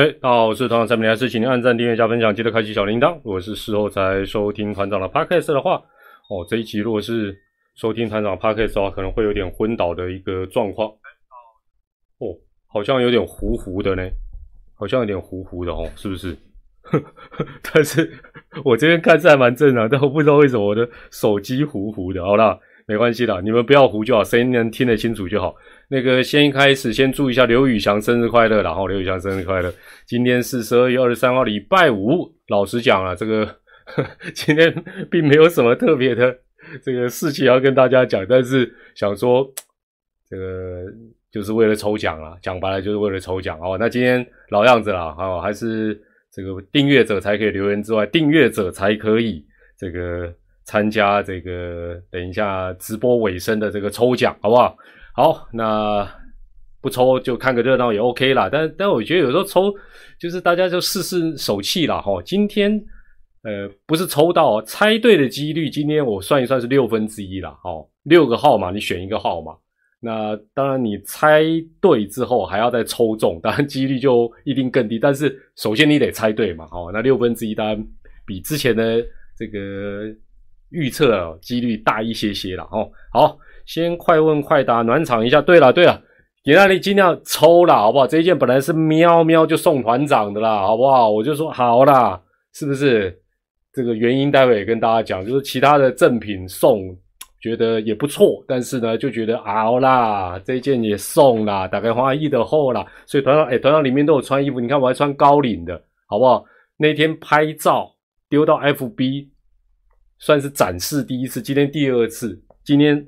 嘿，大家好，我是团长蔡明，还是请您按赞、订阅、加分享，记得开启小铃铛。如果是事后才收听团长的 podcast 的话，哦，这一集如果是收听团长 podcast 的话，可能会有点昏倒的一个状况。哦，好像有点糊糊的呢，好像有点糊糊的哦，是不是？但是我这边看是还蛮正常，但我不知道为什么我的手机糊糊的。好啦，没关系啦，你们不要糊就好，声音能听得清楚就好。那个先一开始先祝一下刘宇翔生日快乐，然后刘宇翔生日快乐。今天是十二月二十三号，礼拜五。老实讲啊，这个呵 今天并没有什么特别的这个事情要跟大家讲，但是想说这个就是为了抽奖啊，讲白了就是为了抽奖哦。那今天老样子啦，哦，还是这个订阅者才可以留言之外，订阅者才可以这个参加这个等一下直播尾声的这个抽奖，好不好？好，那不抽就看个热闹也 OK 啦。但但我觉得有时候抽就是大家就试试手气啦。哈。今天呃不是抽到猜对的几率，今天我算一算是六分之一啦。哦，六个号码你选一个号码，那当然你猜对之后还要再抽中，当然几率就一定更低。但是首先你得猜对嘛。哦，那六分之一当然比之前的这个预测几率大一些些了。哦，好。先快问快答暖场一下。对了对了，给那里尽量抽了，好不好？这一件本来是喵喵就送团长的啦，好不好？我就说好啦，是不是？这个原因待会也跟大家讲，就是其他的赠品送，觉得也不错，但是呢，就觉得好啦，这件也送啦，大概花一的厚啦，所以团长哎，团长里面都有穿衣服，你看我还穿高领的，好不好？那天拍照丢到 FB，算是展示第一次，今天第二次，今天。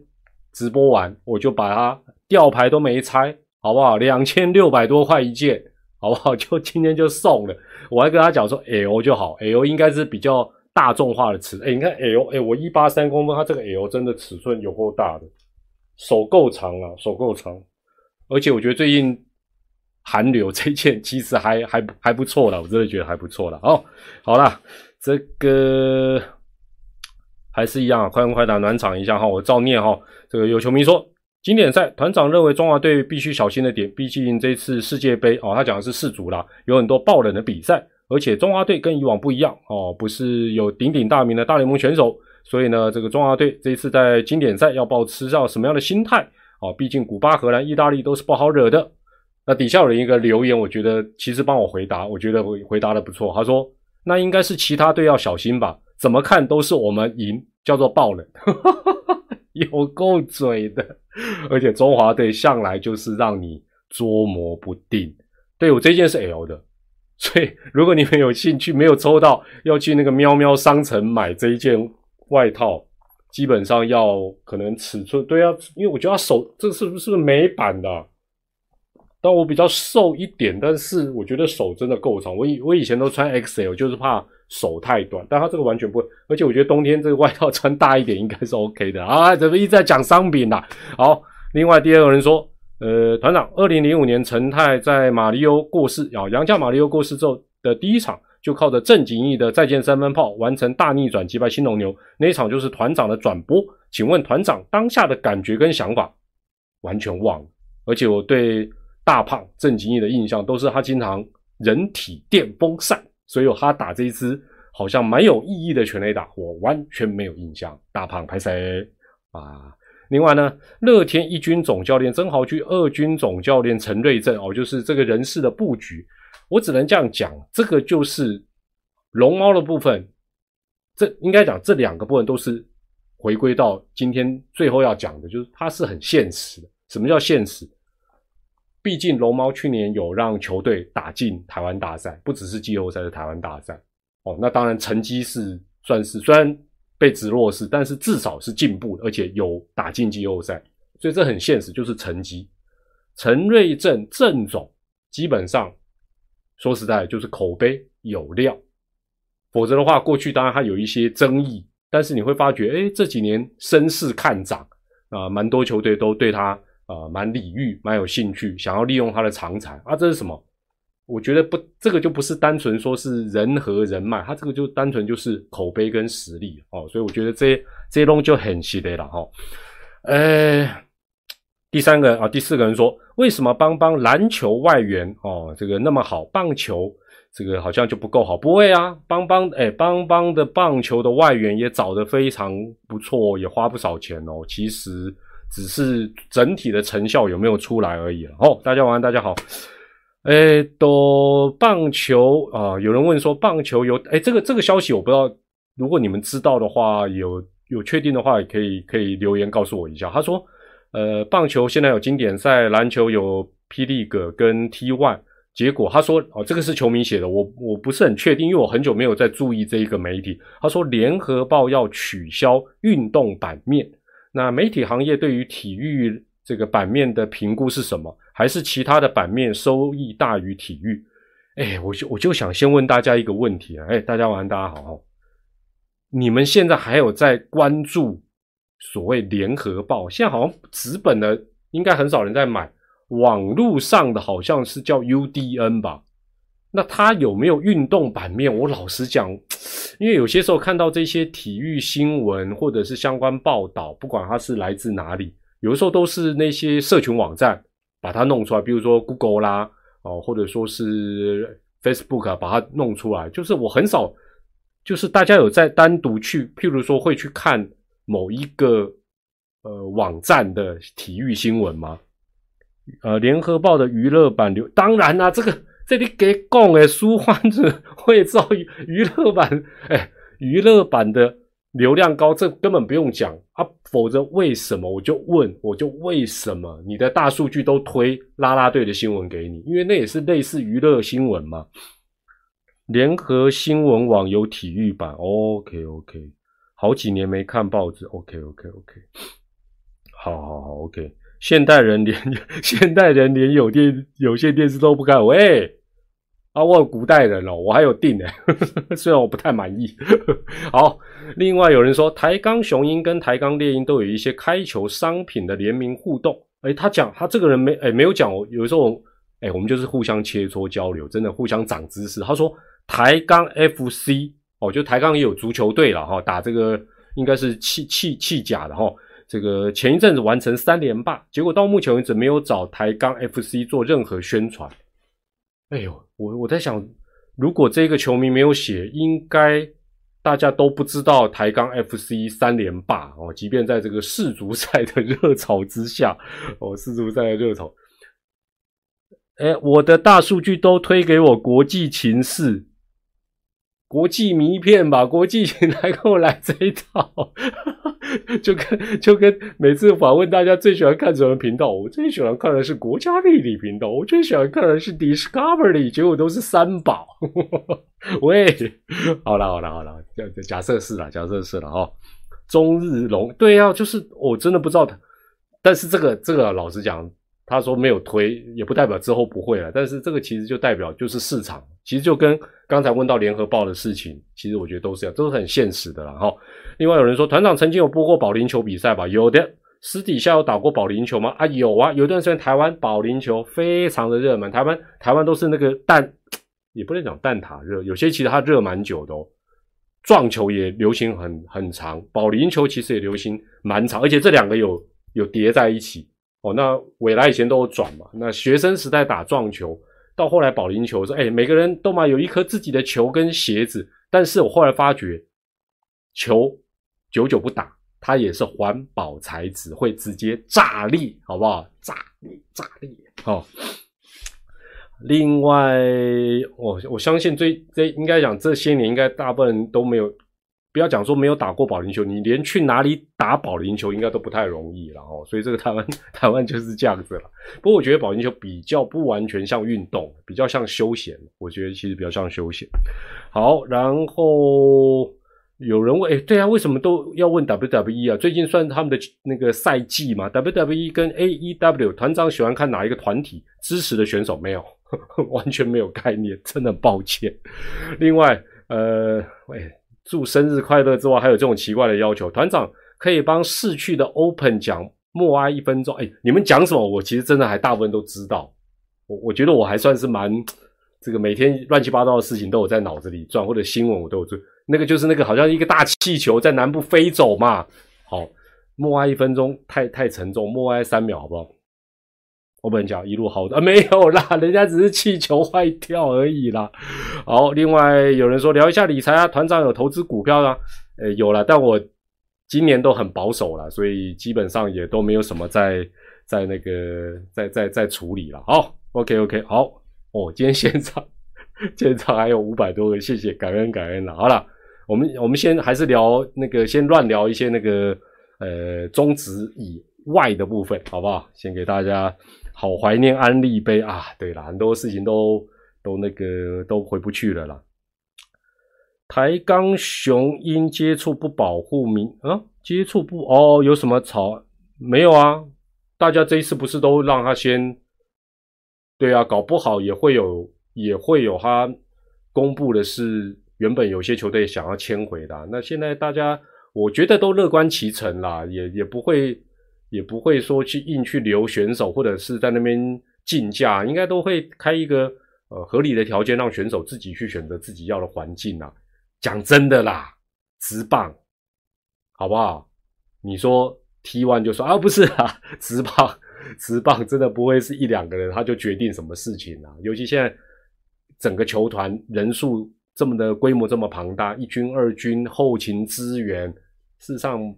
直播完我就把它吊牌都没拆，好不好？两千六百多块一件，好不好？就今天就送了。我还跟他讲说，L 就好，L 应该是比较大众化的尺。哎，你看 L，哎，我一八三公分，它这个 L 真的尺寸有够大的，手够长啊，手够长。而且我觉得最近韩流这件其实还还还不错了，我真的觉得还不错了。哦，好了，这个。还是一样，快问快答暖场一下哈，我照念哈。这个有球迷说，经典赛团长认为中华队必须小心的点，毕竟这次世界杯哦，他讲的是世足啦，有很多爆冷的比赛，而且中华队跟以往不一样哦，不是有鼎鼎大名的大联盟选手，所以呢，这个中华队这一次在经典赛要保持到什么样的心态哦？毕竟古巴、荷兰、意大利都是不好惹的。那底下有人一个留言，我觉得其实帮我回答，我觉得回回答的不错。他说，那应该是其他队要小心吧。怎么看都是我们赢，叫做爆冷，有够嘴的。而且中华队向来就是让你捉摸不定。对我这件是 L 的，所以如果你们有兴趣，没有抽到要去那个喵喵商城买这一件外套，基本上要可能尺寸对啊，因为我觉得手这是不是美版的？但我比较瘦一点，但是我觉得手真的够长。我以我以前都穿 XL，就是怕手太短。但他这个完全不会，而且我觉得冬天这个外套穿大一点应该是 OK 的啊。怎么一直在讲商品啦？好，另外第二个人说，呃，团长，二零零五年陈泰在马里欧过世，啊，杨家马里欧过世之后的第一场，就靠着郑景义的再见三分炮完成大逆转击败新龙牛，那一场就是团长的转播。请问团长当下的感觉跟想法？完全忘了，而且我对。大胖郑景义的印象都是他经常人体电风扇，所以他打这一支好像蛮有意义的全垒打，我完全没有印象。大胖拍谁啊？另外呢，乐天一军总教练曾豪居，二军总教练陈瑞正哦，就是这个人事的布局，我只能这样讲，这个就是龙猫的部分。这应该讲这两个部分都是回归到今天最后要讲的，就是它是很现实的。什么叫现实？毕竟龙猫去年有让球队打进台湾大赛，不只是季后赛，是台湾大赛。哦，那当然成绩是算是虽然被指弱势，但是至少是进步的，而且有打进季后赛，所以这很现实，就是成绩。陈瑞正郑总基本上说实在就是口碑有料，否则的话，过去当然他有一些争议，但是你会发觉，哎，这几年声势看涨啊，蛮多球队都对他。啊，蛮礼遇，蛮有兴趣，想要利用他的长才啊，这是什么？我觉得不，这个就不是单纯说是人和人脉，他这个就单纯就是口碑跟实力哦，所以我觉得这这些东西就很稀的了哈。呃，第三个啊，第四个人说，为什么邦邦篮球外援哦，这个那么好，棒球这个好像就不够好？不会啊，邦邦哎，邦邦的棒球的外援也找得非常不错，也花不少钱哦。其实只是整体的成效有没有出来而已了哦。大家晚安，大家好。哎，都棒球啊，有人问说棒球有哎，这个这个消息我不知道，如果你们知道的话，有有确定的话，也可以可以留言告诉我一下。他说。呃，棒球现在有经典赛，篮球有霹雳哥跟 T One。结果他说，哦，这个是球迷写的，我我不是很确定，因为我很久没有在注意这一个媒体。他说，联合报要取消运动版面。那媒体行业对于体育这个版面的评估是什么？还是其他的版面收益大于体育？哎，我就我就想先问大家一个问题啊，哎，大家晚安，大家好，你们现在还有在关注？所谓联合报，现在好像纸本的应该很少人在买，网络上的好像是叫 UDN 吧？那它有没有运动版面？我老实讲，因为有些时候看到这些体育新闻或者是相关报道，不管它是来自哪里，有的时候都是那些社群网站把它弄出来，比如说 Google 啦，哦，或者说是 Facebook 把它弄出来，就是我很少，就是大家有在单独去，譬如说会去看。某一个呃网站的体育新闻吗？呃，联合报的娱乐版流，当然啦，这个这里给讲诶，书欢子会造娱乐版，哎，娱乐版的流量高，这根本不用讲啊。否则为什么我就问，我就为什么你的大数据都推拉拉队的新闻给你？因为那也是类似娱乐新闻嘛。联合新闻网有体育版，OK OK。好几年没看报纸，OK OK OK，好好好 OK。现代人连 现代人连有电有线电视都不看，喂，啊，我古代人哦，我还有订呢，虽然我不太满意。好，另外有人说台钢雄鹰跟台钢猎鹰都有一些开球商品的联名互动，哎，他讲他这个人没哎没有讲，有时候哎我们就是互相切磋交流，真的互相长知识。他说台钢 FC。哦，就台钢也有足球队了哈，打这个应该是气气气甲的哈。这个前一阵子完成三连霸，结果到目前为止没有找台钢 FC 做任何宣传。哎呦，我我在想，如果这个球迷没有写，应该大家都不知道台钢 FC 三连霸哦。即便在这个世足赛的热潮之下，哦，世足赛的热潮，哎，我的大数据都推给我国际情势。国际迷片吧，国际请来跟我来这一套，就跟就跟每次访问大家最喜欢看什么频道，我最喜欢看的是国家地理频道，我最喜欢看的是 Discovery，结果都是三宝。喂，好了好了好了，假假设是了，假设是了哦。中日龙，对呀，就是我真的不知道他，但是这个这个老实讲。他说没有推，也不代表之后不会了。但是这个其实就代表就是市场，其实就跟刚才问到联合报的事情，其实我觉得都是这样，都是很现实的了哈。另外有人说团长曾经有播过保龄球比赛吧？有的，私底下有打过保龄球吗？啊，有啊，有段时间台湾保龄球非常的热门，台湾台湾都是那个蛋，也不能讲蛋挞热，有些其实它热蛮久的哦。撞球也流行很很长，保龄球其实也流行蛮长，而且这两个有有叠在一起。哦，那未来以前都有转嘛？那学生时代打撞球，到后来保龄球说，哎，每个人都嘛有一颗自己的球跟鞋子。但是我后来发觉，球久久不打，它也是环保材质，会直接炸裂，好不好？炸裂，炸裂。好，另外，我我相信这这应该讲这些年，应该大部分人都没有。不要讲说没有打过保龄球，你连去哪里打保龄球应该都不太容易了哦。所以这个台湾 台湾就是这样子了。不过我觉得保龄球比较不完全像运动，比较像休闲。我觉得其实比较像休闲。好，然后有人问，哎，对啊，为什么都要问 WWE 啊？最近算他们的那个赛季嘛？WWE 跟 AEW 团长喜欢看哪一个团体支持的选手？没有，完全没有概念，真的抱歉。另外，呃，喂。祝生日快乐之外，还有这种奇怪的要求。团长可以帮逝去的 Open 讲默哀一分钟。哎，你们讲什么？我其实真的还大部分都知道。我我觉得我还算是蛮这个每天乱七八糟的事情都有在脑子里转，或者新闻我都有做。那个就是那个好像一个大气球在南部飞走嘛。好，默哀一分钟太太沉重，默哀三秒好不好？我不能讲一路好的啊，没有啦，人家只是气球坏掉而已啦。好，另外有人说聊一下理财啊，团长有投资股票啊，呃，有了，但我今年都很保守了，所以基本上也都没有什么在在那个在在在处理了。好，OK OK，好，哦，今天现场 现场还有五百多个，谢谢，感恩感恩了。好了，我们我们先还是聊那个，先乱聊一些那个呃中值以外的部分，好不好？先给大家。好怀念安利杯啊！对了，很多事情都都那个都回不去了啦。台钢雄鹰接触不保护民啊？接触不哦？有什么吵？没有啊？大家这一次不是都让他先？对啊，搞不好也会有也会有他公布的是原本有些球队想要迁回的。那现在大家我觉得都乐观其成啦，也也不会。也不会说去硬去留选手，或者是在那边竞价，应该都会开一个呃合理的条件，让选手自己去选择自己要的环境啊。讲真的啦，直棒，好不好？你说 T one 就说啊，不是啊，直棒，直棒真的不会是一两个人他就决定什么事情啊。尤其现在整个球团人数这么的规模这么庞大，一军二军后勤资源，事实上。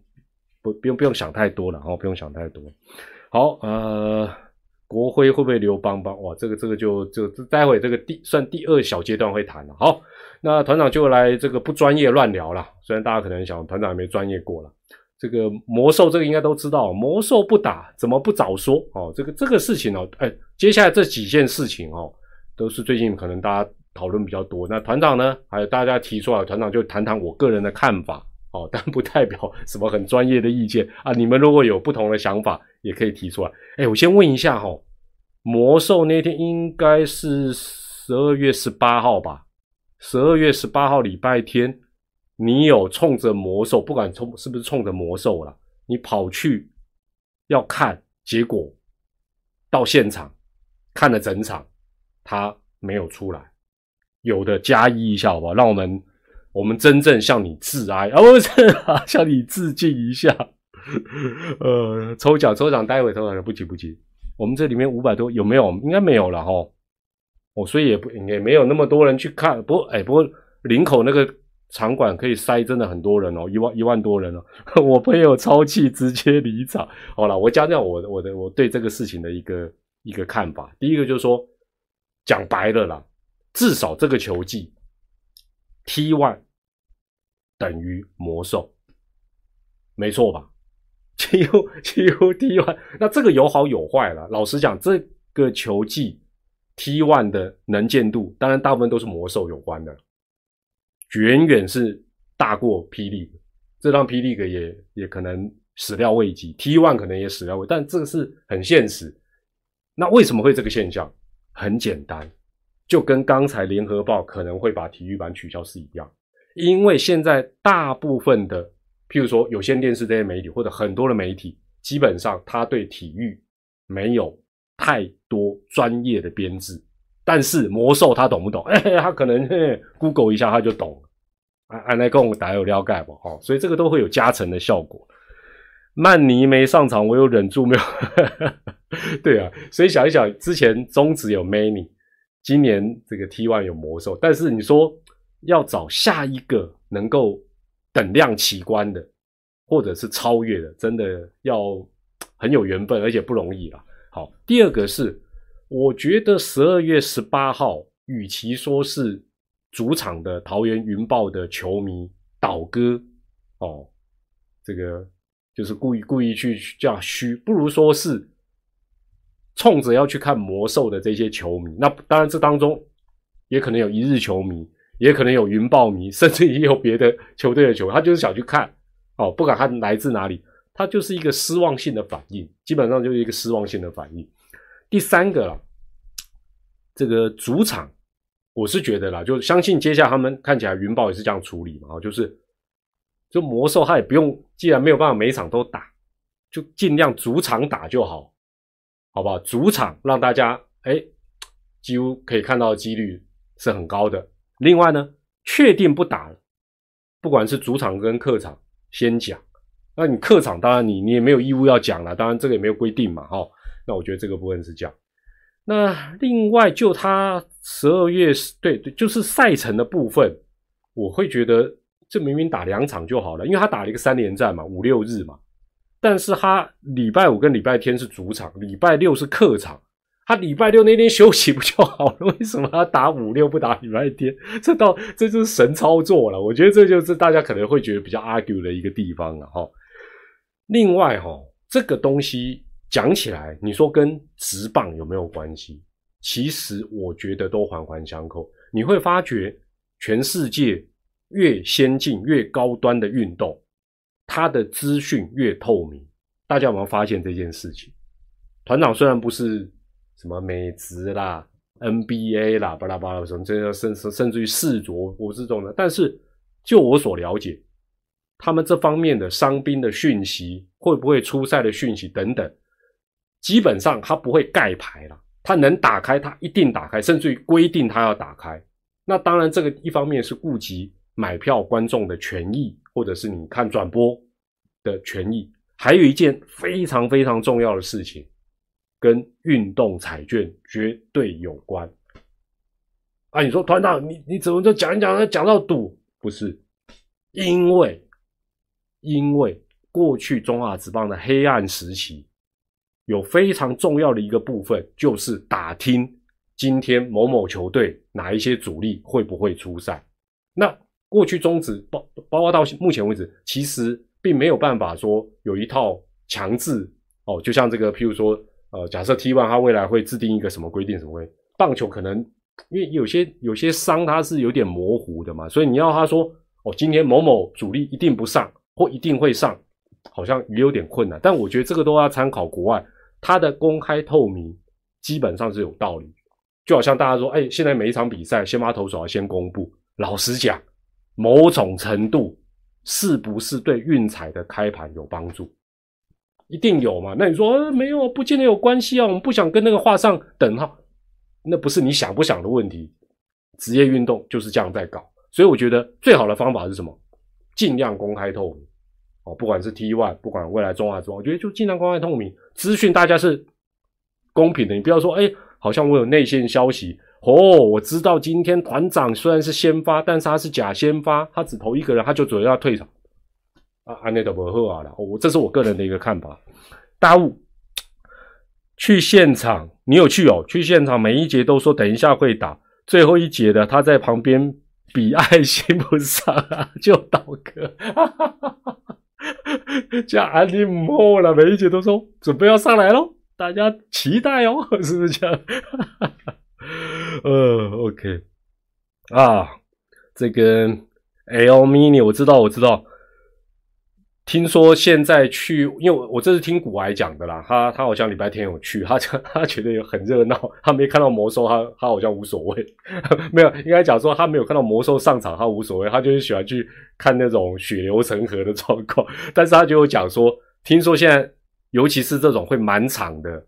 不，不用不用想太多了哦，不用想太多。好，呃，国徽会不会留邦邦？哇，这个这个就就待会这个第算第二小阶段会谈了。好，那团长就来这个不专业乱聊了。虽然大家可能想团长还没专业过了，这个魔兽这个应该都知道，魔兽不打怎么不早说哦？这个这个事情哦，哎，接下来这几件事情哦，都是最近可能大家讨论比较多。那团长呢，还有大家提出来，团长就谈谈我个人的看法。哦，但不代表什么很专业的意见啊！你们如果有不同的想法，也可以提出来。哎，我先问一下哈，魔兽那天应该是十二月十八号吧？十二月十八号礼拜天，你有冲着魔兽，不管冲是不是冲着魔兽了，你跑去要看，结果到现场看了整场，他没有出来，有的加一一下好不好？让我们。我们真正向你致哀 啊，不是向你致敬一下。呃，抽奖抽奖，待会抽奖不急不急。我们这里面五百多有没有？应该没有了哈。哦，所以也不也没有那么多人去看。不过哎，不过林口那个场馆可以塞真的很多人哦，一万一万多人哦。我朋友超气，直接离场。好了，我讲讲我我的我对这个事情的一个一个看法。第一个就是说，讲白了啦，至少这个球季。T one 等于魔兽，没错吧？几乎几乎 T one，那这个有好有坏了。老实讲，这个球技 T one 的能见度，当然大部分都是魔兽有关的，远远是大过霹雳，这让霹雳哥也也可能始料未及，T one 可能也始料未，但这个是很现实。那为什么会这个现象？很简单。就跟刚才联合报可能会把体育版取消是一样，因为现在大部分的，譬如说有线电视这些媒体或者很多的媒体，基本上他对体育没有太多专业的编制，但是魔兽他懂不懂？哎，他可能 Google 一下他就懂。安安来跟我打有了解不？哦，所以这个都会有加成的效果。曼尼没上场，我有忍住没有？对啊，所以想一想，之前中职有 Many。今年这个 T one 有魔兽，但是你说要找下一个能够等量齐观的，或者是超越的，真的要很有缘分，而且不容易了。好，第二个是，我觉得十二月十八号，与其说是主场的桃园云豹的球迷倒戈哦，这个就是故意故意去叫虚，不如说是。冲着要去看魔兽的这些球迷，那当然这当中也可能有一日球迷，也可能有云豹迷，甚至也有别的球队的球，他就是想去看哦，不管他来自哪里，他就是一个失望性的反应，基本上就是一个失望性的反应。第三个了，这个主场，我是觉得啦，就相信接下来他们看起来云豹也是这样处理嘛，就是就魔兽他也不用，既然没有办法每场都打，就尽量主场打就好。好不好？主场让大家哎，几乎可以看到的几率是很高的。另外呢，确定不打了，不管是主场跟客场，先讲。那你客场当然你你也没有义务要讲了，当然这个也没有规定嘛，哈。那我觉得这个部分是这样。那另外就他十二月对对，就是赛程的部分，我会觉得这明明打两场就好了，因为他打了一个三连战嘛，五六日嘛。但是他礼拜五跟礼拜天是主场，礼拜六是客场。他礼拜六那天休息不就好了？为什么他打五六不打礼拜天？这到这就是神操作了。我觉得这就是大家可能会觉得比较 argue 的一个地方了哈。另外哈，这个东西讲起来，你说跟直棒有没有关系？其实我觉得都环环相扣。你会发觉，全世界越先进、越高端的运动，它的资讯越透明。大家有没有发现这件事情？团长虽然不是。什么美职啦、NBA 啦、巴拉巴拉什么，这些甚甚甚至于世卓，我是这种的。但是就我所了解，他们这方面的伤兵的讯息，会不会出赛的讯息等等，基本上他不会盖牌了。他能打开，他一定打开，甚至于规定他要打开。那当然，这个一方面是顾及买票观众的权益，或者是你看转播的权益。还有一件非常非常重要的事情。跟运动彩券绝对有关啊！你说团长，你你怎么就讲一讲，讲到赌？不是，因为因为过去中华职棒的黑暗时期，有非常重要的一个部分，就是打听今天某某球队哪一些主力会不会出赛。那过去中职包包括到目前为止，其实并没有办法说有一套强制哦，就像这个，譬如说。呃，假设 T one 它未来会制定一个什么规定？什么规？棒球可能因为有些有些伤它是有点模糊的嘛，所以你要他说哦，今天某某主力一定不上或一定会上，好像也有点困难。但我觉得这个都要参考国外，它的公开透明基本上是有道理。就好像大家说，哎，现在每一场比赛先发投手要先公布。老实讲，某种程度是不是对运彩的开盘有帮助？一定有嘛？那你说没有，不见得有关系啊。我们不想跟那个画上等号，那不是你想不想的问题。职业运动就是这样在搞，所以我觉得最好的方法是什么？尽量公开透明哦，不管是 T One，不管未来中华中，我觉得就尽量公开透明，资讯大家是公平的。你不要说，哎，好像我有内线消息哦，我知道今天团长虽然是先发，但是他是假先发，他只投一个人，他就准备要退场。啊，安内都不好啊了，我这是我个人的一个看法。大雾去现场，你有去哦？去现场每一节都说等一下会打，最后一节的他在旁边比爱心不上啊，就倒戈。这安利莫了，每一节都说准备要上来喽，大家期待哦，是不是这样？呃，OK 啊，这个 L mini 我知道，我知道。听说现在去，因为我这是听古埃讲的啦，他他好像礼拜天有去，他他觉得有很热闹，他没看到魔兽，他他好像无所谓，没有应该讲说他没有看到魔兽上场，他无所谓，他就是喜欢去看那种血流成河的状况，但是他就有讲说，听说现在尤其是这种会满场的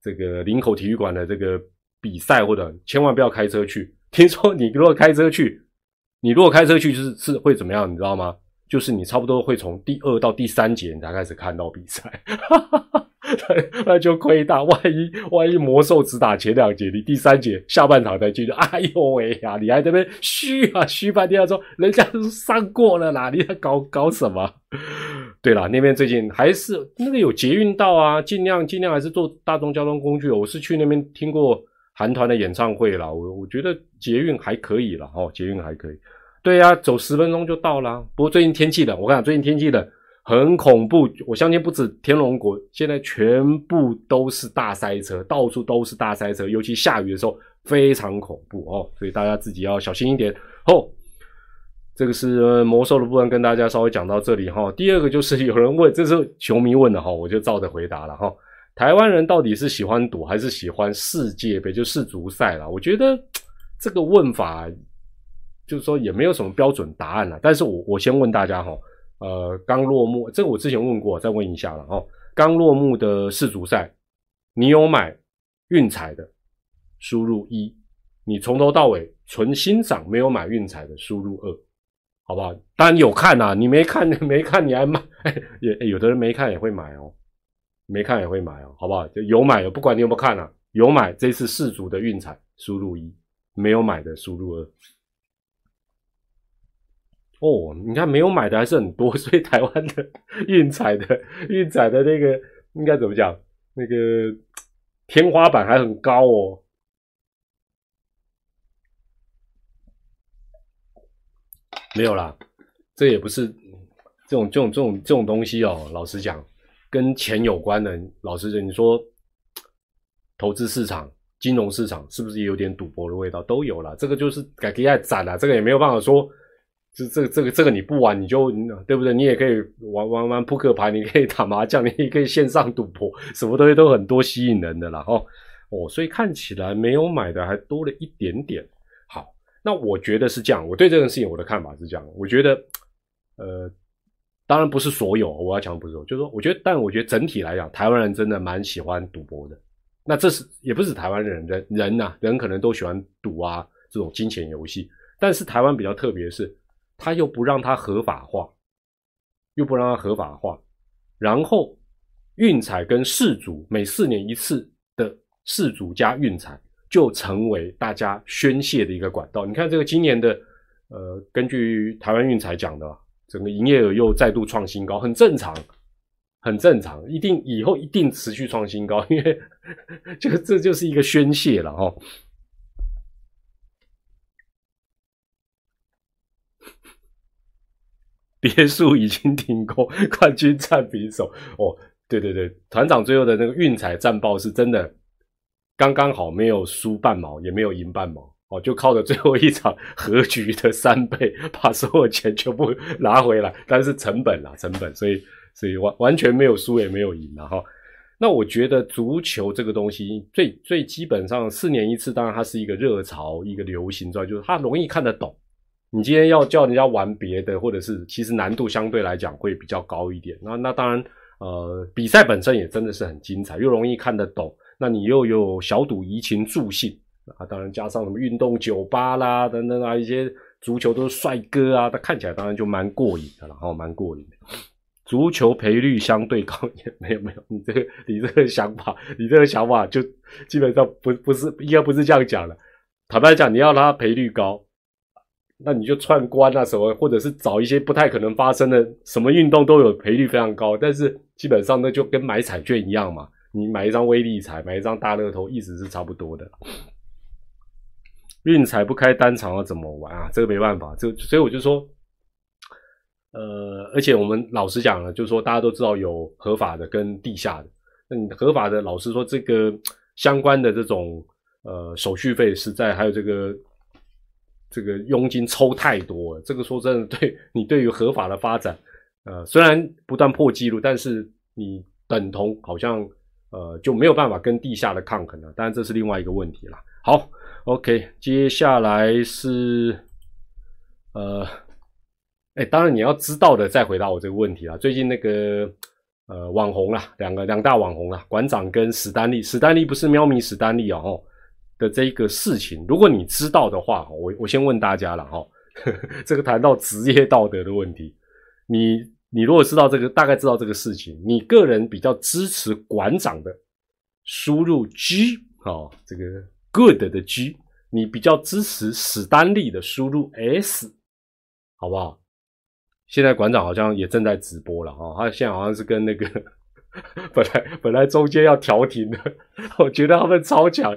这个林口体育馆的这个比赛，或者千万不要开车去，听说你如果开车去，你如果开车去就是是会怎么样，你知道吗？就是你差不多会从第二到第三节你才开始看到比赛，哈哈哈那就亏大。万一万一魔兽只打前两节，你第三节下半场再进去，哎呦喂呀！你还在那边虚啊虚半天，说人家都上过了啦，你在搞搞什么？对了，那边最近还是那个有捷运道啊，尽量尽量还是坐大众交通工具。我是去那边听过韩团的演唱会啦，我我觉得捷运还可以了哦，捷运还可以。对呀，走十分钟就到了。不过最近天气冷，我跟你讲，最近天气冷很恐怖。我相信不止天龙国，现在全部都是大塞车，到处都是大塞车，尤其下雨的时候非常恐怖哦。所以大家自己要小心一点。哦，这个是魔兽的部分，跟大家稍微讲到这里哈。第二个就是有人问，这是球迷问的哈，我就照着回答了哈。台湾人到底是喜欢赌还是喜欢世界杯，就世足赛了？我觉得这个问法。就是说也没有什么标准答案了，但是我我先问大家哈，呃，刚落幕，这个我之前问过，再问一下了哦。刚落幕的世足赛，你有买运彩的，输入一；你从头到尾纯欣赏，没有买运彩的，输入二，好不好？当然有看呐，你没看 没看你还买，也有的人没看也会买哦。没看也会买哦，好不好？就有买的，不管你有没有看啊，有买这次世足的运彩输入一，没有买的输入二。哦，你看没有买的还是很多，所以台湾的运彩的运彩的那个应该怎么讲？那个天花板还很高哦。没有啦，这也不是这种这种这种这种东西哦。老实讲，跟钱有关的，老实讲，你说投资市场、金融市场是不是也有点赌博的味道？都有了，这个就是改给爱攒了，这个也没有办法说，这这个这个这个你不玩你就对不对？你也可以玩玩玩扑克牌，你可以打麻将，你也可以线上赌博，什么东西都很多吸引人的啦。哦哦，所以看起来没有买的还多了一点点。好那我觉得是这样，我对这件事情我的看法是这样，我觉得，呃，当然不是所有，我要讲不是说，就是说，我觉得，但我觉得整体来讲，台湾人真的蛮喜欢赌博的。那这是也不是台湾人人人呐，人可能都喜欢赌啊，这种金钱游戏。但是台湾比较特别的是，他又不让它合法化，又不让它合法化，然后运彩跟世主每四年一次的世主加运彩。就成为大家宣泄的一个管道。你看这个今年的，呃，根据台湾运彩讲的，整个营业额又再度创新高，很正常，很正常，一定以后一定持续创新高，因为 这个这就是一个宣泄了哈。别墅已经停工，冠军战平手。哦，对对对，团长最后的那个运彩战报是真的。刚刚好没有输半毛，也没有赢半毛，哦，就靠着最后一场和局的三倍，把所有钱全部拿回来。但是成本啦，成本，所以所以完完全没有输也没有赢了哈。那我觉得足球这个东西，最最基本上四年一次，当然它是一个热潮，一个流行，状就是它容易看得懂。你今天要叫人家玩别的，或者是其实难度相对来讲会比较高一点。那那当然，呃，比赛本身也真的是很精彩，又容易看得懂。那你又有小赌怡情助兴啊，当然加上什么运动酒吧啦等等啊，一些足球都是帅哥啊，他看起来当然就蛮过瘾的了，哦，蛮过瘾的。足球赔率相对高一点，没有没有，你这个你这个想法，你这个想法就基本上不不是应该不是这样讲的。坦白讲，你要它赔率高，那你就串关啊什么，或者是找一些不太可能发生的什么运动都有赔率非常高，但是基本上那就跟买彩券一样嘛。你买一张微利彩，买一张大乐透，意思是差不多的。运彩不开单场要怎么玩啊？这个没办法，这所以我就说，呃，而且我们老实讲了，就是说大家都知道有合法的跟地下的。那你合法的，老实说，这个相关的这种呃手续费实在还有这个这个佣金抽太多了。这个说真的，对你对于合法的发展，呃，虽然不断破纪录，但是你等同好像。呃，就没有办法跟地下的抗衡了，当然这是另外一个问题了。好，OK，接下来是呃，哎，当然你要知道的，再回答我这个问题啊。最近那个呃网红啦，两个两大网红啦，馆长跟史丹利，史丹利不是喵咪史丹利哦的这个事情，如果你知道的话，我我先问大家了哈，这个谈到职业道德的问题，你。你如果知道这个，大概知道这个事情，你个人比较支持馆长的，输入 G 啊，这个 good 的 G，你比较支持史丹利的输入 S，好不好？现在馆长好像也正在直播了哈，他现在好像是跟那个 本来本来中间要调停的，我觉得他们超强，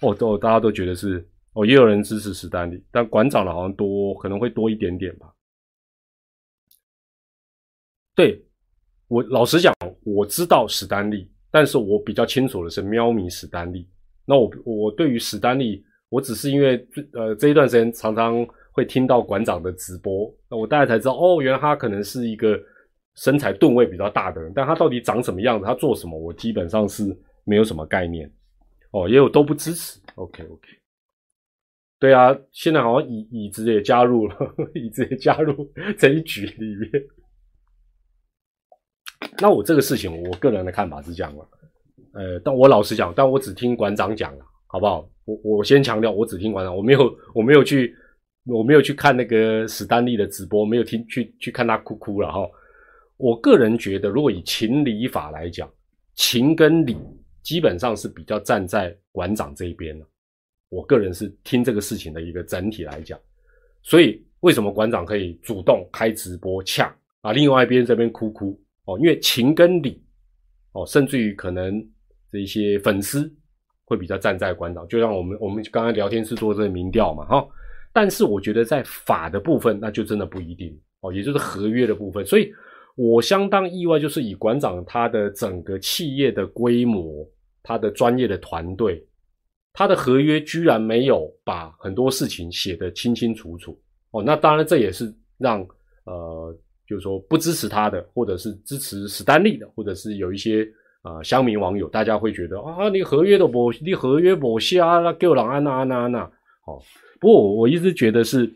哦都大家都觉得是哦，也有人支持史丹利，但馆长的好像多可能会多一点点吧。对我老实讲，我知道史丹利，但是我比较清楚的是喵咪史丹利。那我我对于史丹利，我只是因为呃这一段时间常常会听到馆长的直播，那我大概才知道哦，原来他可能是一个身材吨位比较大的人，但他到底长什么样子，他做什么，我基本上是没有什么概念。哦，也有都不支持。OK OK，对啊，现在好像椅椅子也加入了，椅子也加入这一局里面。那我这个事情，我个人的看法是这样了，呃，但我老实讲，但我只听馆长讲了，好不好？我我先强调，我只听馆长，我没有我没有去我没有去看那个史丹利的直播，没有听去去看他哭哭了哈。我个人觉得，如果以情理法来讲，情跟理基本上是比较站在馆长这一边的。我个人是听这个事情的一个整体来讲，所以为什么馆长可以主动开直播呛啊？另外一边这边哭哭哦，因为情跟理哦，甚至于可能这些粉丝会比较站在馆长，就像我们我们刚刚聊天是做这个民调嘛哈。但是我觉得在法的部分，那就真的不一定哦，也就是合约的部分，所以。我相当意外，就是以馆长他的整个企业的规模，他的专业的团队，他的合约居然没有把很多事情写得清清楚楚哦。那当然这也是让呃，就是说不支持他的，或者是支持史丹利的，或者是有一些啊乡民网友，大家会觉得啊，你合约都不，你合约不下，那给我让安娜安娜安娜。好，不过我我一直觉得是，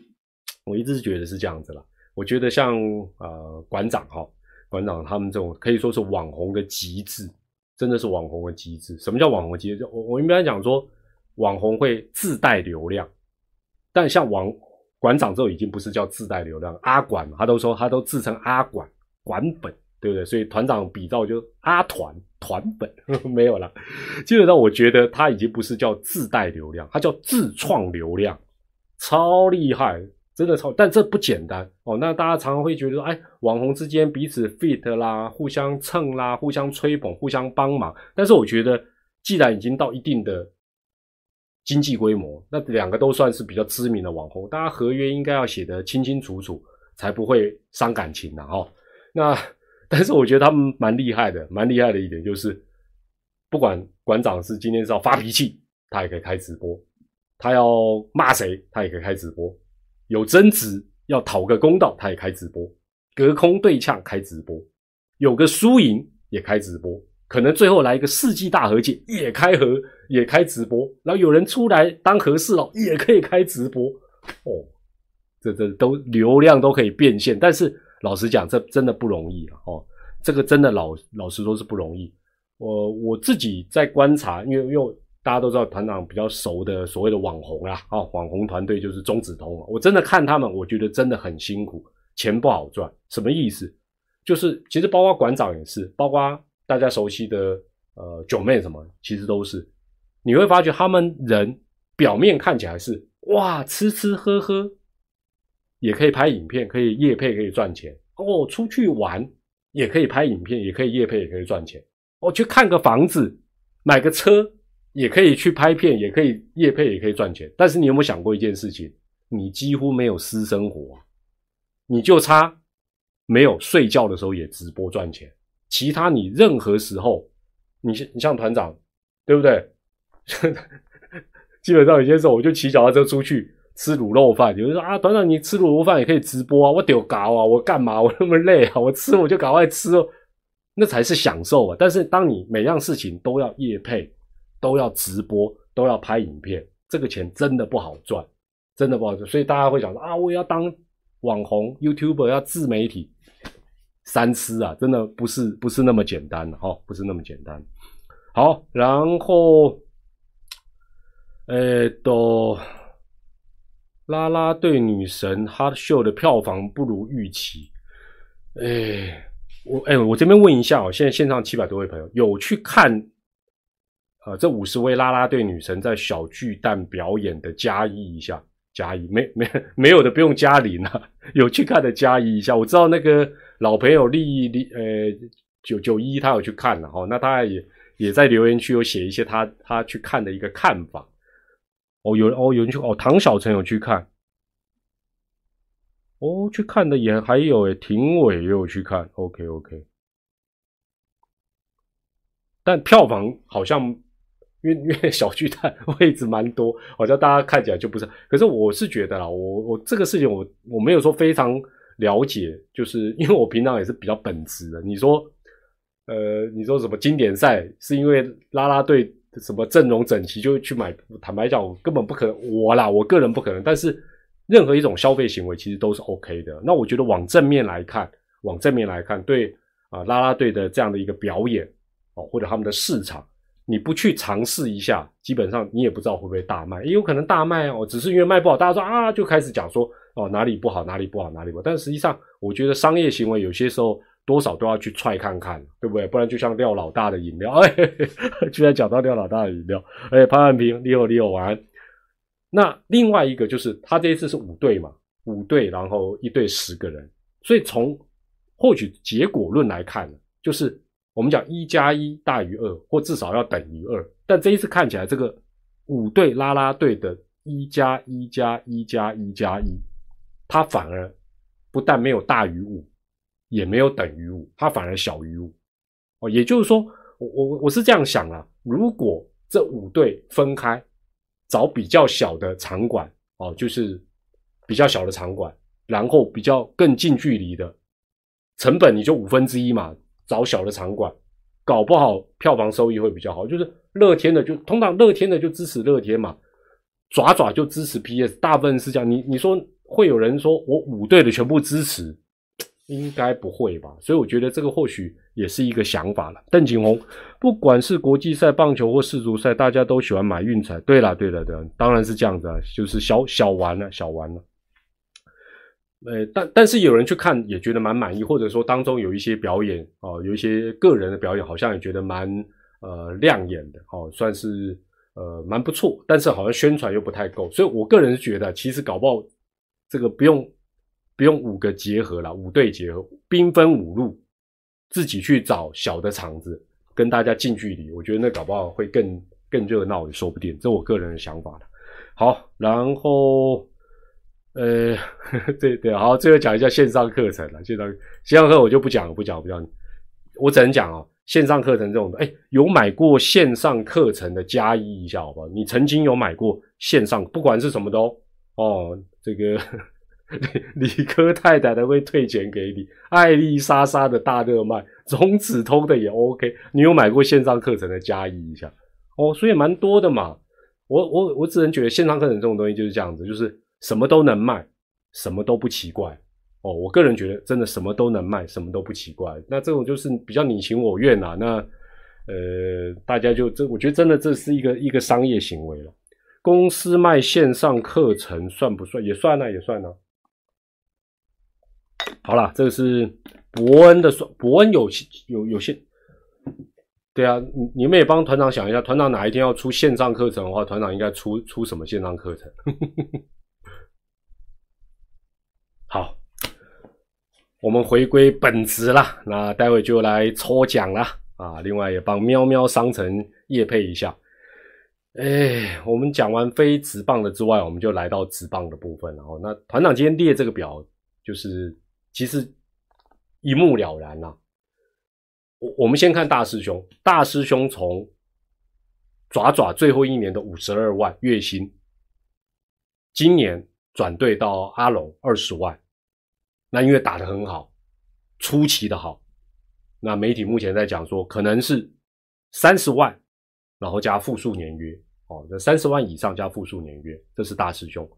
我一直觉得是这样子了。我觉得像呃馆长哈，馆长他们这种可以说是网红的极致，真的是网红的极致。什么叫网红极致？我我一般讲说，网红会自带流量，但像网馆长这种已经不是叫自带流量，阿管他都说他都自称阿馆馆本，对不对？所以团长比照就阿团团本 没有了。基本上我觉得他已经不是叫自带流量，他叫自创流量，超厉害。真的超，但这不简单哦。那大家常常会觉得说，哎，网红之间彼此 fit 啦，互相蹭啦，互相吹捧，互相帮忙。但是我觉得，既然已经到一定的经济规模，那两个都算是比较知名的网红，大家合约应该要写得清清楚楚，才不会伤感情的哦。那 但是我觉得他们蛮厉害的，蛮厉害的一点就是，不管馆长是今天是要发脾气，他也可以开直播；他要骂谁，他也可以开直播。有争执要讨个公道，他也开直播；隔空对呛开直播，有个输赢也开直播，可能最后来一个世纪大和解也开和也开直播，然后有人出来当和事佬也可以开直播哦，这这都流量都可以变现，但是老实讲，这真的不容易啊！哦，这个真的老老实说是不容易。我我自己在观察，因为因为。大家都知道团长比较熟的所谓的网红啦，啊，网红团队就是中子通。我真的看他们，我觉得真的很辛苦，钱不好赚。什么意思？就是其实包括馆长也是，包括大家熟悉的呃九妹什么，其实都是。你会发觉他们人表面看起来是哇吃吃喝喝，也可以拍影片，可以夜配，可以赚钱哦。出去玩也可以拍影片，也可以夜配，也可以赚钱。哦，去看个房子，买个车。也可以去拍片，也可以夜配，也可以赚钱。但是你有没有想过一件事情？你几乎没有私生活，你就差没有睡觉的时候也直播赚钱。其他你任何时候，你像你像团长，对不对？基本上有些时候我就骑脚踏车出去吃卤肉饭。有人说啊，团长你吃卤肉饭也可以直播啊，我丢搞啊，我干嘛？我那么累啊，我吃我就赶快吃哦，那才是享受啊。但是当你每样事情都要夜配。都要直播，都要拍影片，这个钱真的不好赚，真的不好赚。所以大家会想说啊，我要当网红，YouTuber 要自媒体，三思啊，真的不是不是那么简单的哦，不是那么简单。好，然后，呃，都啦啦队女神 Hot Show 的票房不如预期。哎，我哎，我这边问一下哦，现在线上七百多位朋友有去看？呃，这五十位啦啦队女神在小巨蛋表演的加一一下，加一没没 没有的不用加零啊，有去看的加一一下。我知道那个老朋友丽丽呃九九一他有去看了哈，那他也也在留言区有写一些他他去看的一个看法。哦，有哦有人去哦，唐小成有去看，哦去看的也还有诶，庭伟也有去看，OK OK，但票房好像。因为因为小巨蛋 位置蛮多，好像大家看起来就不是。可是我是觉得啦，我我这个事情我我没有说非常了解，就是 因为我平常也是比较本职的。你说，呃，你说什么经典赛是因为拉拉队什么阵容整齐就去买？坦白讲，我根本不可能，我啦，我个人不可能。但是任何一种消费行为其实都是 OK 的。那我觉得往正面来看，往正面来看，对啊，拉拉队的这样的一个表演哦，或者他们的市场。你不去尝试一下，基本上你也不知道会不会大卖，也有可能大卖哦。只是因为卖不好，大家说啊，就开始讲说哦哪里不好，哪里不好，哪里不好。但实际上，我觉得商业行为有些时候多少都要去踹看看，对不对？不然就像廖老大的饮料，哎，居然讲到廖老大的饮料，哎，潘万平，你好，你好，晚安。那另外一个就是他这一次是五队嘛，五队，然后一队十个人，所以从获取结果论来看，就是我们讲一加一大于二，或至少要等于二。但这一次看起来，这个五队拉拉队的一加一加一加一加一，它反而不但没有大于五，也没有等于五，它反而小于五。哦，也就是说，我我我是这样想啊，如果这五队分开。找比较小的场馆哦，就是比较小的场馆，然后比较更近距离的，成本你就五分之一嘛。找小的场馆，搞不好票房收益会比较好。就是乐天的就通常乐天的就支持乐天嘛，爪爪就支持 PS，大部分是这样。你你说会有人说我五队的全部支持？应该不会吧，所以我觉得这个或许也是一个想法了。邓景洪，不管是国际赛棒球或世足赛，大家都喜欢买运彩。对了，对了，对，当然是这样子啊，就是小小玩了，小玩了。呃，但但是有人去看也觉得蛮满意，或者说当中有一些表演哦，有一些个人的表演，好像也觉得蛮呃亮眼的哦，算是呃蛮不错。但是好像宣传又不太够，所以我个人觉得，其实搞不好这个不用。不用五个结合了，五队结合，兵分五路，自己去找小的场子，跟大家近距离，我觉得那搞不好会更更热闹也说不定，这我个人的想法了。好，然后呃，对对，好，最后讲一下线上课程了。线上线上课我就不讲了，不讲不讲，我只能讲哦，线上课程这种，哎，有买过线上课程的加一一下好不好？你曾经有买过线上，不管是什么都哦，这个。理科太太的会退钱给你，艾丽莎莎的大热卖，中子通的也 OK。你有买过线上课程的加一一下哦，所以蛮多的嘛。我我我只能觉得线上课程这种东西就是这样子，就是什么都能卖，什么都不奇怪哦。我个人觉得真的什么都能卖，什么都不奇怪。那这种就是比较你情我愿啊。那呃，大家就这，我觉得真的这是一个一个商业行为了。公司卖线上课程算不算？也算啊，也算啊。好了，这个是伯恩的说，伯恩有有有线，对啊，你你们也帮团长想一下，团长哪一天要出线上课程的话，团长应该出出什么线上课程？好，我们回归本职啦，那待会就来抽奖啦啊！另外也帮喵喵商城夜配一下。哎，我们讲完非直棒的之外，我们就来到直棒的部分然后，那团长今天列这个表就是。其实一目了然呐。我我们先看大师兄，大师兄从爪爪最后一年的五十二万月薪，今年转队到阿龙二十万，那因为打得很好，出奇的好，那媒体目前在讲说可能是三十万，然后加复数年约，哦，这三十万以上加复数年约，这是大师兄。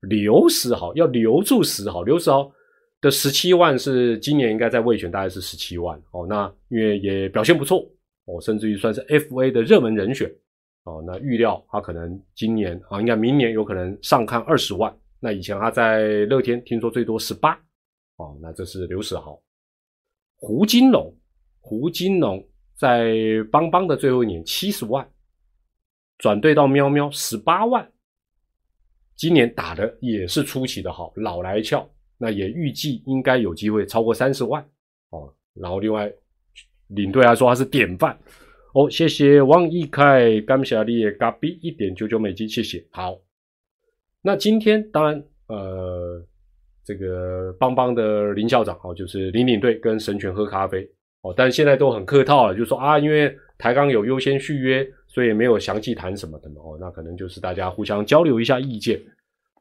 刘十豪要留住十豪，刘十豪。的十七万是今年应该在卫权大概是十七万哦，那因为也表现不错哦，甚至于算是 F A 的热门人选哦，那预料他可能今年啊，应该明年有可能上看二十万。那以前他在乐天听说最多十八哦，那这是刘世豪。胡金龙，胡金龙在邦邦的最后一年七十万，转队到喵喵十八万，今年打的也是出奇的好，老来俏。那也预计应该有机会超过三十万哦。然后另外领队来说他是典范哦。谢谢王一凯，感谢你的咖比一点九九美金，谢谢。好，那今天当然呃，这个邦邦的林校长哦，就是林领队跟神权喝咖啡哦，但现在都很客套了，就说啊，因为台钢有优先续约，所以没有详细谈什么的嘛哦。那可能就是大家互相交流一下意见。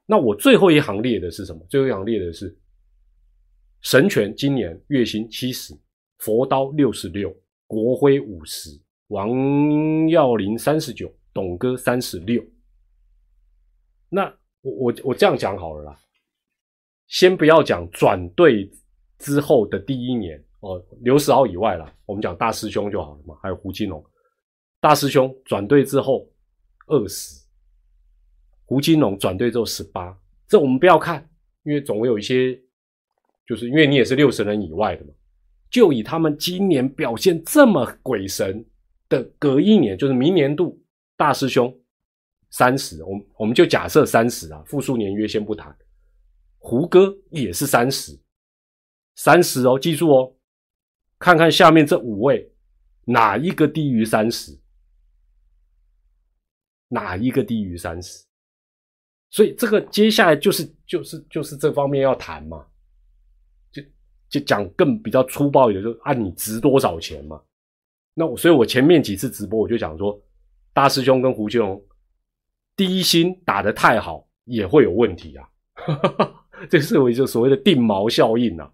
那我最后一行列的是什么？最后一行列的是神权，今年月薪七十，佛刀六十六，国徽五十，王耀林三十九，董哥三十六。那我我我这样讲好了啦，先不要讲转队之后的第一年哦，刘世豪以外啦，我们讲大师兄就好了嘛，还有胡金龙，大师兄转队之后二十。胡金龙转队之后十八，这我们不要看，因为总会有一些，就是因为你也是六十人以外的嘛，就以他们今年表现这么鬼神的隔一年，就是明年度大师兄三十，我们我们就假设三十啊，复数年约先不谈。胡歌也是三十，三十哦，记住哦，看看下面这五位哪一个低于三十，哪一个低于三十？所以这个接下来就是就是就是这方面要谈嘛。就就讲更比较粗暴一点，就按你值多少钱嘛。那我所以，我前面几次直播我就讲说，大师兄跟胡金龙低薪打得太好也会有问题啊。这是我就所谓的定锚效应啊。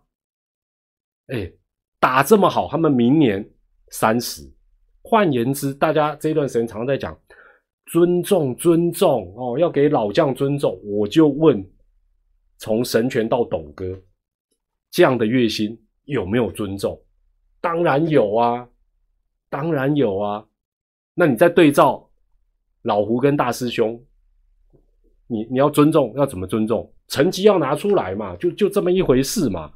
哎，打这么好，他们明年三十。换言之，大家这段时间常常在讲尊重尊重哦，要给老将尊重。我就问，从神拳到董哥。这样的月薪有没有尊重？当然有啊，当然有啊。那你在对照老胡跟大师兄，你你要尊重，要怎么尊重？成绩要拿出来嘛，就就这么一回事嘛。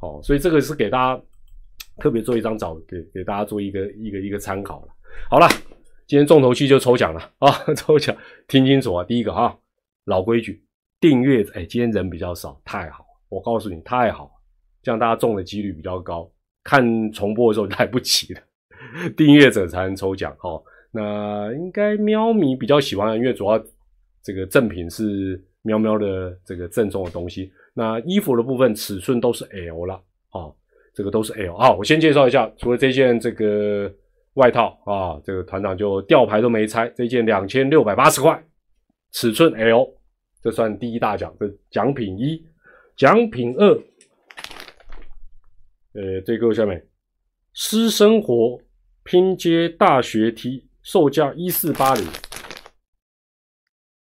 哦，所以这个是给大家特别做一张照，给给大家做一个一个一个参考了。好了，今天重头戏就抽奖了啊！抽奖听清楚啊，第一个哈，老规矩，订阅。哎，今天人比较少，太好。我告诉你，太好，这样大家中的几率比较高。看重播的时候来不及了，订阅者才能抽奖哦。那应该喵咪比较喜欢，因为主要这个赠品是喵喵的这个赠送的东西。那衣服的部分尺寸都是 L 了啊，这个都是 L 啊。我先介绍一下，除了这件这个外套啊，这个团长就吊牌都没拆，这件两千六百八十块，尺寸 L，这算第一大奖，这奖品一。奖品二，呃，这个下面，私生活拼接大学 T，售价一四八零。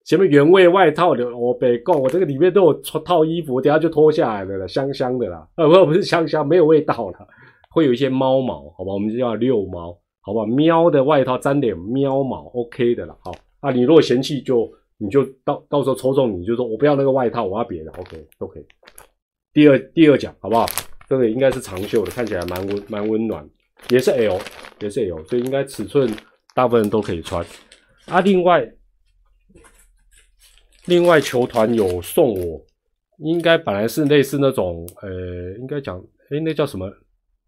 前面原味外套的，我别讲，我这个里面都有套衣服，等下就脱下来了，香香的啦。呃，不，不是香香，没有味道了，会有一些猫毛，好吧，我们就叫遛猫，好吧，喵的外套沾点喵毛，OK 的了，好啊，你如果嫌弃就。你就到到时候抽中，你就说我不要那个外套，我要别的，OK，都可以。第二第二奖好不好？这个应该是长袖的，看起来蛮温蛮温暖，也是 L，也是 L，所以应该尺寸大部分人都可以穿。啊，另外另外球团有送我，应该本来是类似那种，呃，应该讲，哎，那叫什么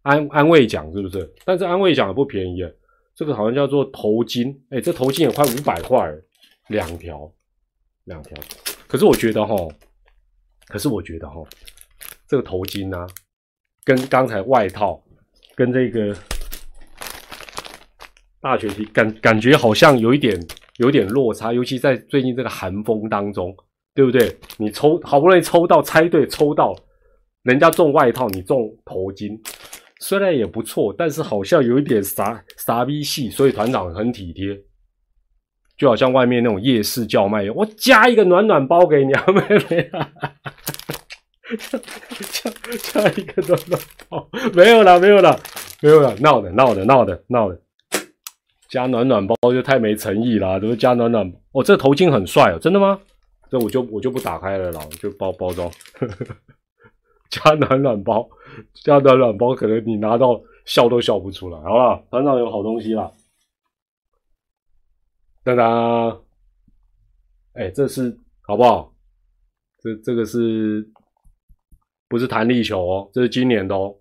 安安慰奖是不是？但是安慰奖也不便宜啊，这个好像叫做头巾，哎，这头巾也快五百块，两条。两条，可是我觉得哈，可是我觉得哈，这个头巾呢，跟刚才外套，跟这个大学 T 感感觉好像有一点有点落差，尤其在最近这个寒风当中，对不对？你抽好不容易抽到猜对，抽到人家中外套，你中头巾，虽然也不错，但是好像有一点傻傻逼戏，所以团长很体贴。就好像外面那种夜市叫卖，我加一个暖暖包给你啊，妹妹，加加一个暖暖包，没有了，没有了，没有了，闹的，闹的，闹的，闹的，加暖暖包就太没诚意了，怎么加暖暖？哦，这头巾很帅哦，真的吗？这我就我就不打开了啦，就包包装，加暖暖包，加暖暖包，可能你拿到笑都笑不出来，好了，团长有好东西啦。当当，哎，这是好不好？这这个是不是弹力球哦？这是今年的哦，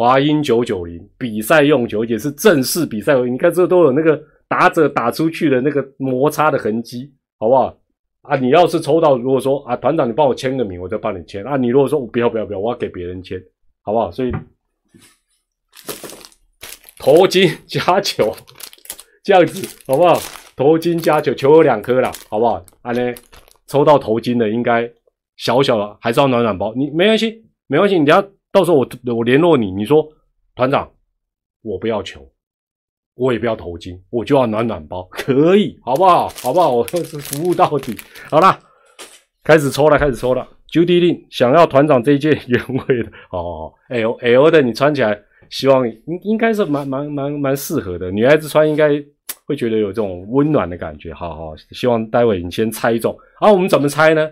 华英九九零比赛用球，也是正式比赛用。你看这都有那个打者打出去的那个摩擦的痕迹，好不好？啊，你要是抽到，如果说啊，团长你帮我签个名，我再帮你签啊。你如果说不要不要不要，我要给别人签，好不好？所以头巾加球，这样子好不好？头巾加球，球有两颗了，好不好？啊呢，抽到头巾的应该小小的，还是要暖暖包。你没关系，没关系。你要到时候我我联络你，你说团长，我不要球，我也不要头巾，我就要暖暖包，可以，好不好？好不好？我是服务到底。好了，开始抽了，开始抽了。Judy Lin 想要团长这一件原味的哦，L L 的你穿起来，希望应应该是蛮蛮蛮蛮适合的，女孩子穿应该。会觉得有这种温暖的感觉，好好，希望待会你先猜中。啊，我们怎么猜呢？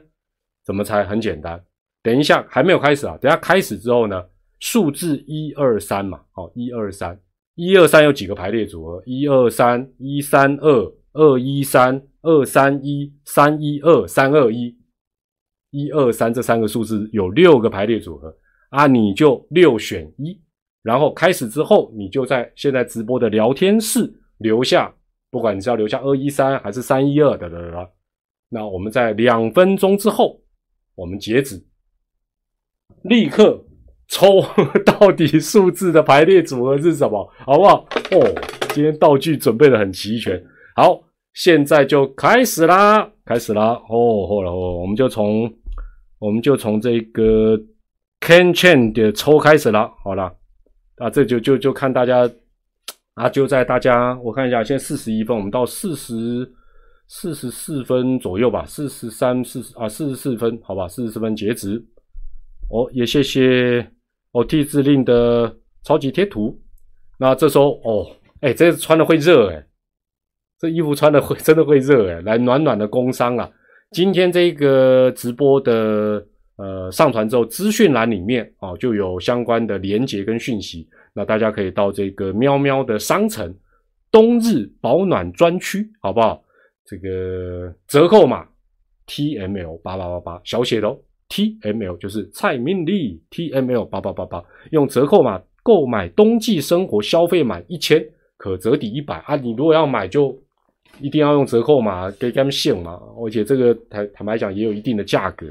怎么猜？很简单，等一下还没有开始啊，等下开始之后呢，数字一二三嘛，好，一二三，一二三有几个排列组合？一二三，一三二，二一三，二三一，三一二，三二一，一二三这三个数字有六个排列组合。啊，你就六选一，然后开始之后，你就在现在直播的聊天室留下，不管你是要留下二一三还是三一二的的的，那我们在两分钟之后，我们截止，立刻。抽到底数字的排列组合是什么？好不好？哦，今天道具准备的很齐全。好，现在就开始啦，开始啦。哦，好了哦，我们就从我们就从这个 Can Chain 的抽开始了。好了，啊，这就就就看大家啊，就在大家我看一下，现在四十一分，我们到四十四十四分左右吧，四十三四十啊，四十四分，好吧，四十四分截止。哦，也谢谢。哦，T 字令的超级贴图，那这时候哦，哎，这穿的会热哎，这衣服穿的会真的会热哎，来暖暖的工商啊！今天这个直播的呃上传之后，资讯栏里面哦就有相关的连接跟讯息，那大家可以到这个喵喵的商城冬日保暖专区，好不好？这个折扣码 T M L 八八八八小写的哦。T M L 就是蔡明利 T M L 八八八八，用折扣码购买冬季生活消费满一千可折抵一百啊！你如果要买就一定要用折扣码给他们限嘛，而且这个坦坦白讲也有一定的价格。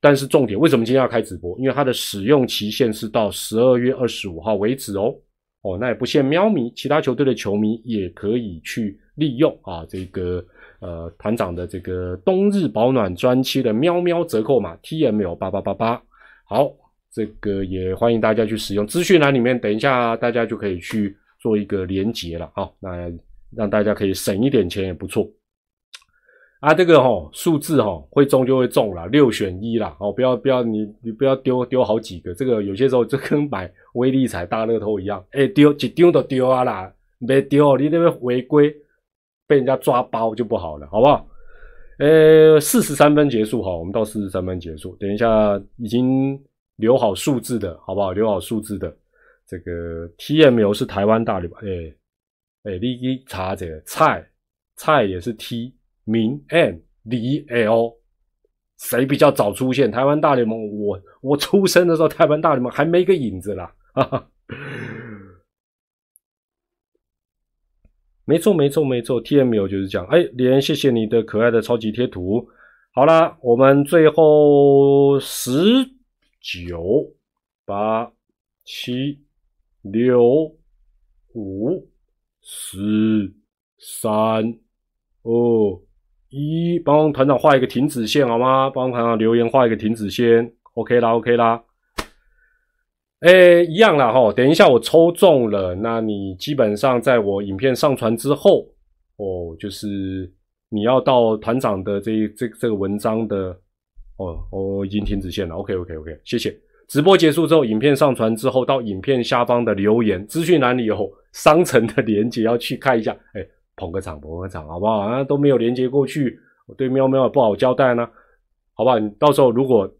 但是重点为什么今天要开直播？因为它的使用期限是到十二月二十五号为止哦哦，那也不限喵迷，其他球队的球迷也可以去利用啊这个。呃，团长的这个冬日保暖专区的喵喵折扣码 T M L 八八八八，好，这个也欢迎大家去使用。资讯栏里面，等一下大家就可以去做一个连接了。好，那让大家可以省一点钱也不错。啊，这个哈数字哈会中就会中了，六选一啦。哦，不要不要你你不要丢丢好几个，这个有些时候就跟买微利彩大乐透一样，哎丢一丢都丢啊啦，没丢你那边违规。被人家抓包就不好了，好不好？呃，四十三分结束，哈，我们到四十三分结束。等一下，已经留好数字的，好不好？留好数字的，这个 T M L 是台湾大旅吧？哎哎，你查这个蔡蔡也是 T 明 N 李 L，谁比较早出现？台湾大联盟，我我出生的时候，台湾大联盟还没个影子啦，哈哈。没错，没错，没错，T M U 就是这样。哎，连，谢谢你的可爱的超级贴图。好啦，我们最后十九八七六五四三二一，帮团长画一个停止线好吗？帮团长留言画一个停止线，OK 啦，OK 啦。哎，一样啦哈。等一下我抽中了，那你基本上在我影片上传之后，哦，就是你要到团长的这这这个文章的，哦，我已经停止线了。OK OK OK，谢谢。直播结束之后，影片上传之后，到影片下方的留言资讯栏里有商城的连接，要去看一下。哎，捧个场，捧个场，好不好？啊，都没有连接过去，我对喵喵也不好交代呢，好不好？你到时候如果。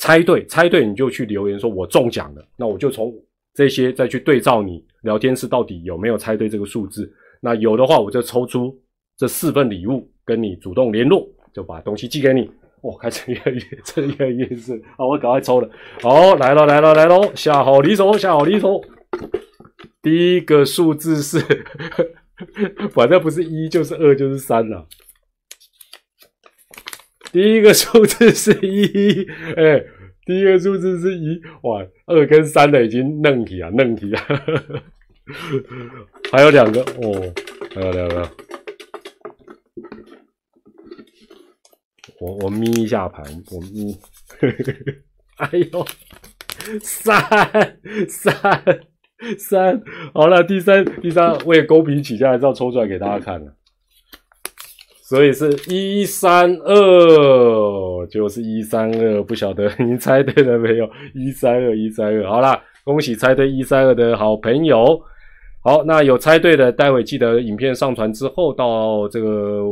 猜对，猜对你就去留言说“我中奖了”，那我就从这些再去对照你聊天室到底有没有猜对这个数字。那有的话，我就抽出这四份礼物跟你主动联络，就把东西寄给你。哇，开始越越，这越来越是好，我赶快抽了。好，来了来了来了，下好离手，下好离手。第一个数字是，反正不是一就是二就是三了。第一个数字是一，哎，第一个数字是一，哇，二跟三的已经愣起啊，愣起啊，还有两个哦，还有两个，我我眯一下盘，我眯，哎呦，三三三，好了，第三第三，我也勾皮起价，还是要抽出来给大家看了。所以是一三二，就是一三二，不晓得你猜对了没有？一三二，一三二，好啦，恭喜猜对一三二的好朋友。好，那有猜对的，待会记得影片上传之后，到这个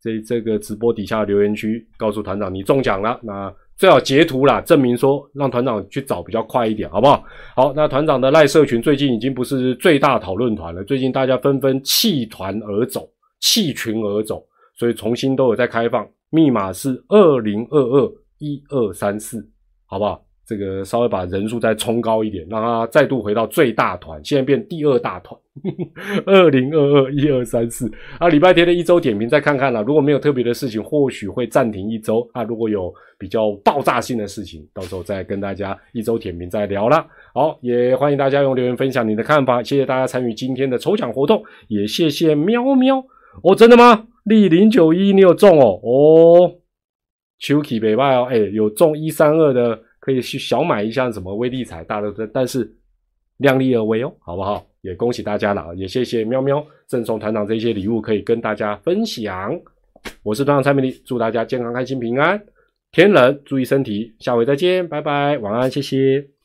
这这个直播底下留言区告诉团长你中奖了。那最好截图啦，证明说让团长去找比较快一点，好不好？好，那团长的赖社群最近已经不是最大讨论团了，最近大家纷纷弃团而走，弃群而走，所以重新都有在开放，密码是二零二二一二三四，好不好？这个稍微把人数再冲高一点，让它再度回到最大团，现在变第二大团，二零二二一二三四啊！礼拜天的一周点评再看看啦，如果没有特别的事情，或许会暂停一周啊。如果有比较爆炸性的事情，到时候再跟大家一周点评再聊啦。好，也欢迎大家用留言分享你的看法，谢谢大家参与今天的抽奖活动，也谢谢喵喵哦，真的吗？立零九一你有中哦哦，秋 k 北拜哦，哎，有中一三二的。可以去小买一下什么威力彩大的，但是量力而为哦，好不好？也恭喜大家了，也谢谢喵喵赠送团长这些礼物，可以跟大家分享。我是团长蔡美丽，祝大家健康、开心、平安。天冷注意身体，下回再见，拜拜，晚安，谢谢。